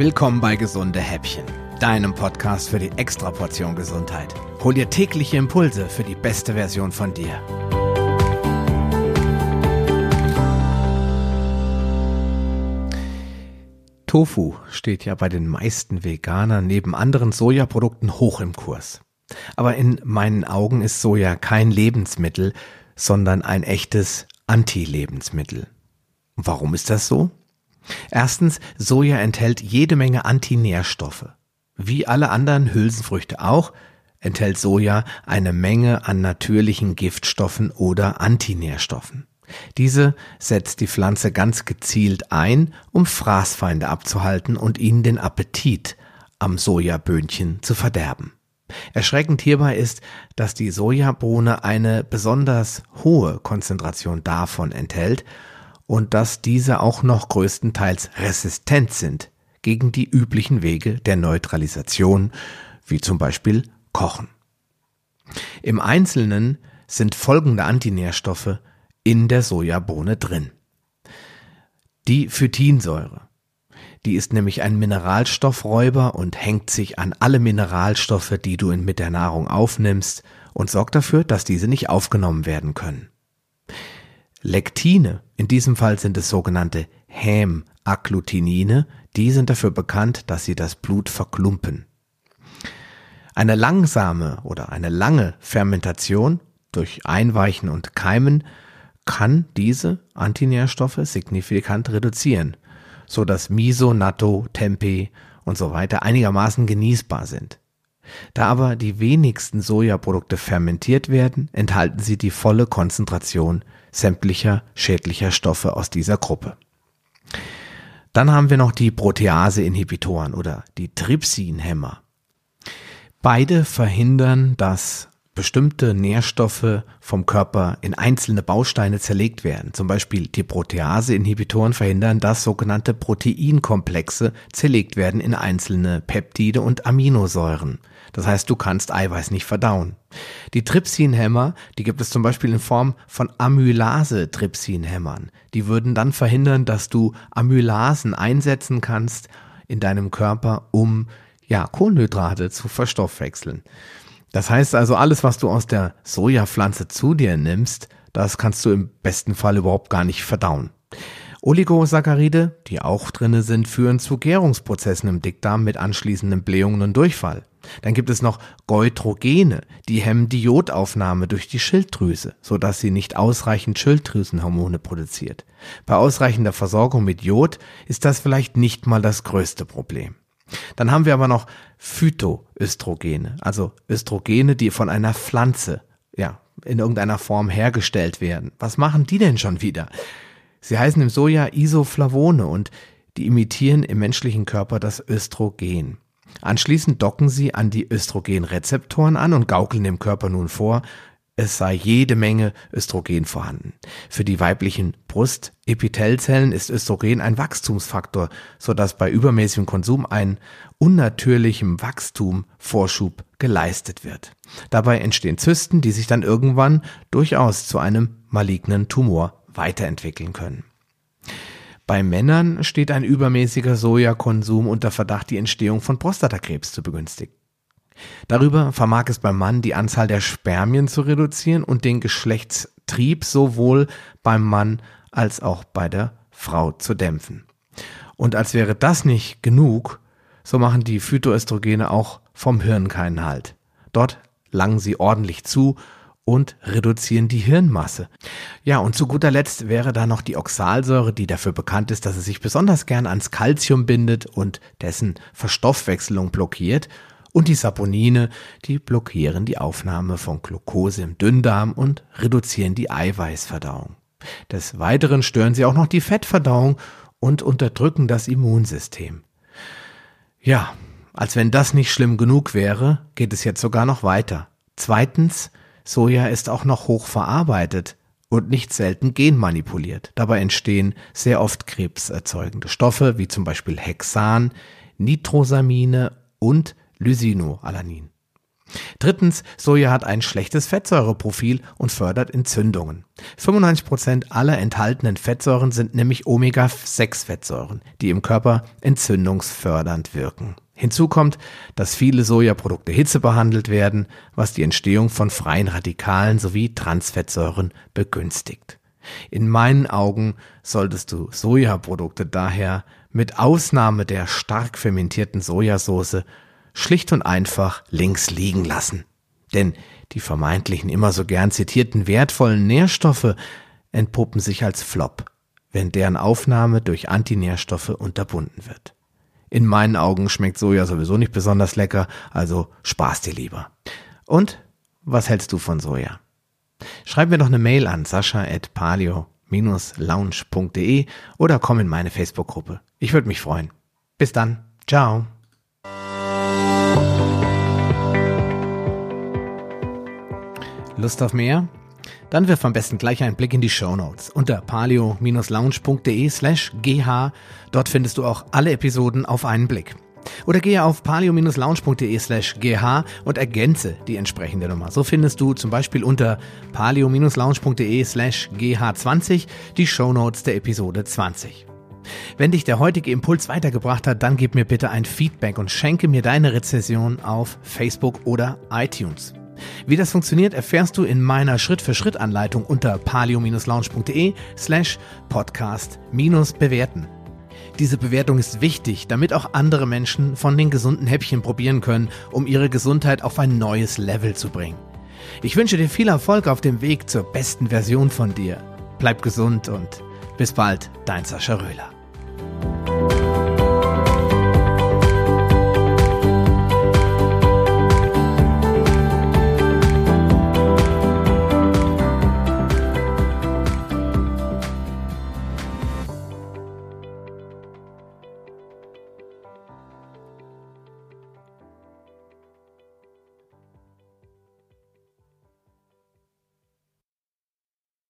Willkommen bei Gesunde Häppchen, deinem Podcast für die Extraportion Gesundheit. Hol dir tägliche Impulse für die beste Version von dir. Tofu steht ja bei den meisten Veganern neben anderen Sojaprodukten hoch im Kurs. Aber in meinen Augen ist Soja kein Lebensmittel, sondern ein echtes Anti-Lebensmittel. Warum ist das so? Erstens, Soja enthält jede Menge Antinährstoffe. Wie alle anderen Hülsenfrüchte auch, enthält Soja eine Menge an natürlichen Giftstoffen oder Antinährstoffen. Diese setzt die Pflanze ganz gezielt ein, um Fraßfeinde abzuhalten und ihnen den Appetit am Sojaböhnchen zu verderben. Erschreckend hierbei ist, dass die Sojabohne eine besonders hohe Konzentration davon enthält und dass diese auch noch größtenteils resistent sind gegen die üblichen Wege der Neutralisation, wie zum Beispiel Kochen. Im Einzelnen sind folgende Antinährstoffe in der Sojabohne drin. Die Phytinsäure. Die ist nämlich ein Mineralstoffräuber und hängt sich an alle Mineralstoffe, die du mit der Nahrung aufnimmst und sorgt dafür, dass diese nicht aufgenommen werden können. Lektine, in diesem Fall sind es sogenannte Hämagglutinine, die sind dafür bekannt, dass sie das Blut verklumpen. Eine langsame oder eine lange Fermentation durch Einweichen und Keimen kann diese Antinährstoffe signifikant reduzieren, so dass Miso, Natto, Tempeh und so weiter einigermaßen genießbar sind. Da aber die wenigsten Sojaprodukte fermentiert werden, enthalten sie die volle Konzentration sämtlicher schädlicher Stoffe aus dieser Gruppe. Dann haben wir noch die Protease-Inhibitoren oder die Trypsinhämmer. Beide verhindern, dass bestimmte Nährstoffe vom Körper in einzelne Bausteine zerlegt werden. Zum Beispiel die Protease-Inhibitoren verhindern, dass sogenannte Proteinkomplexe zerlegt werden in einzelne Peptide und Aminosäuren. Das heißt, du kannst Eiweiß nicht verdauen. Die Trypsinhämmer, die gibt es zum Beispiel in Form von Amylase-Trypsinhämmern. Die würden dann verhindern, dass du Amylasen einsetzen kannst in deinem Körper, um ja, Kohlenhydrate zu verstoffwechseln. Das heißt also, alles, was du aus der Sojapflanze zu dir nimmst, das kannst du im besten Fall überhaupt gar nicht verdauen. Oligosaccharide, die auch drinne sind, führen zu Gärungsprozessen im Dickdarm mit anschließenden Blähungen und Durchfall. Dann gibt es noch Goitrogene, die hemmen die Jodaufnahme durch die Schilddrüse, sodass sie nicht ausreichend Schilddrüsenhormone produziert. Bei ausreichender Versorgung mit Jod ist das vielleicht nicht mal das größte Problem. Dann haben wir aber noch Phytoöstrogene, also Östrogene, die von einer Pflanze, ja, in irgendeiner Form hergestellt werden. Was machen die denn schon wieder? Sie heißen im Soja Isoflavone und die imitieren im menschlichen Körper das Östrogen. Anschließend docken sie an die Östrogenrezeptoren an und gaukeln dem Körper nun vor, es sei jede Menge Östrogen vorhanden. Für die weiblichen Brustepithelzellen ist Östrogen ein Wachstumsfaktor, so dass bei übermäßigem Konsum ein unnatürlichem Wachstum Vorschub geleistet wird. Dabei entstehen Zysten, die sich dann irgendwann durchaus zu einem malignen Tumor weiterentwickeln können. Bei Männern steht ein übermäßiger Sojakonsum unter Verdacht, die Entstehung von Prostatakrebs zu begünstigen. Darüber vermag es beim Mann die Anzahl der Spermien zu reduzieren und den Geschlechtstrieb sowohl beim Mann als auch bei der Frau zu dämpfen. Und als wäre das nicht genug, so machen die Phytoöstrogene auch vom Hirn keinen Halt. Dort langen sie ordentlich zu und reduzieren die Hirnmasse. Ja, und zu guter Letzt wäre da noch die Oxalsäure, die dafür bekannt ist, dass es sich besonders gern ans Calcium bindet und dessen Verstoffwechselung blockiert und die Saponine, die blockieren die Aufnahme von Glucose im Dünndarm und reduzieren die Eiweißverdauung. Des Weiteren stören sie auch noch die Fettverdauung und unterdrücken das Immunsystem. Ja, als wenn das nicht schlimm genug wäre, geht es jetzt sogar noch weiter. Zweitens, Soja ist auch noch hoch verarbeitet und nicht selten genmanipuliert. Dabei entstehen sehr oft krebserzeugende Stoffe, wie zum Beispiel Hexan, Nitrosamine und Lysinoalanin. Drittens, Soja hat ein schlechtes Fettsäureprofil und fördert Entzündungen. 95% aller enthaltenen Fettsäuren sind nämlich Omega-6-Fettsäuren, die im Körper entzündungsfördernd wirken. Hinzu kommt, dass viele Sojaprodukte hitzebehandelt werden, was die Entstehung von freien Radikalen sowie Transfettsäuren begünstigt. In meinen Augen solltest du Sojaprodukte daher mit Ausnahme der stark fermentierten Sojasauce schlicht und einfach links liegen lassen. Denn die vermeintlichen immer so gern zitierten wertvollen Nährstoffe entpuppen sich als Flop, wenn deren Aufnahme durch Antinährstoffe unterbunden wird. In meinen Augen schmeckt Soja sowieso nicht besonders lecker, also spaß dir lieber. Und was hältst du von Soja? Schreib mir doch eine Mail an sascha.palio-lounge.de oder komm in meine Facebook-Gruppe. Ich würde mich freuen. Bis dann. Ciao. Lust auf mehr? Dann wirf am besten gleich einen Blick in die Show Notes unter palio-lounge.de slash gh. Dort findest du auch alle Episoden auf einen Blick. Oder gehe auf palio-lounge.de slash gh und ergänze die entsprechende Nummer. So findest du zum Beispiel unter palio-lounge.de slash gh20 die Show Notes der Episode 20. Wenn dich der heutige Impuls weitergebracht hat, dann gib mir bitte ein Feedback und schenke mir deine Rezession auf Facebook oder iTunes. Wie das funktioniert, erfährst du in meiner Schritt-für-Schritt-Anleitung unter palio-lounge.de slash podcast-bewerten. Diese Bewertung ist wichtig, damit auch andere Menschen von den gesunden Häppchen probieren können, um ihre Gesundheit auf ein neues Level zu bringen. Ich wünsche dir viel Erfolg auf dem Weg zur besten Version von dir. Bleib gesund und bis bald, dein Sascha Röhler.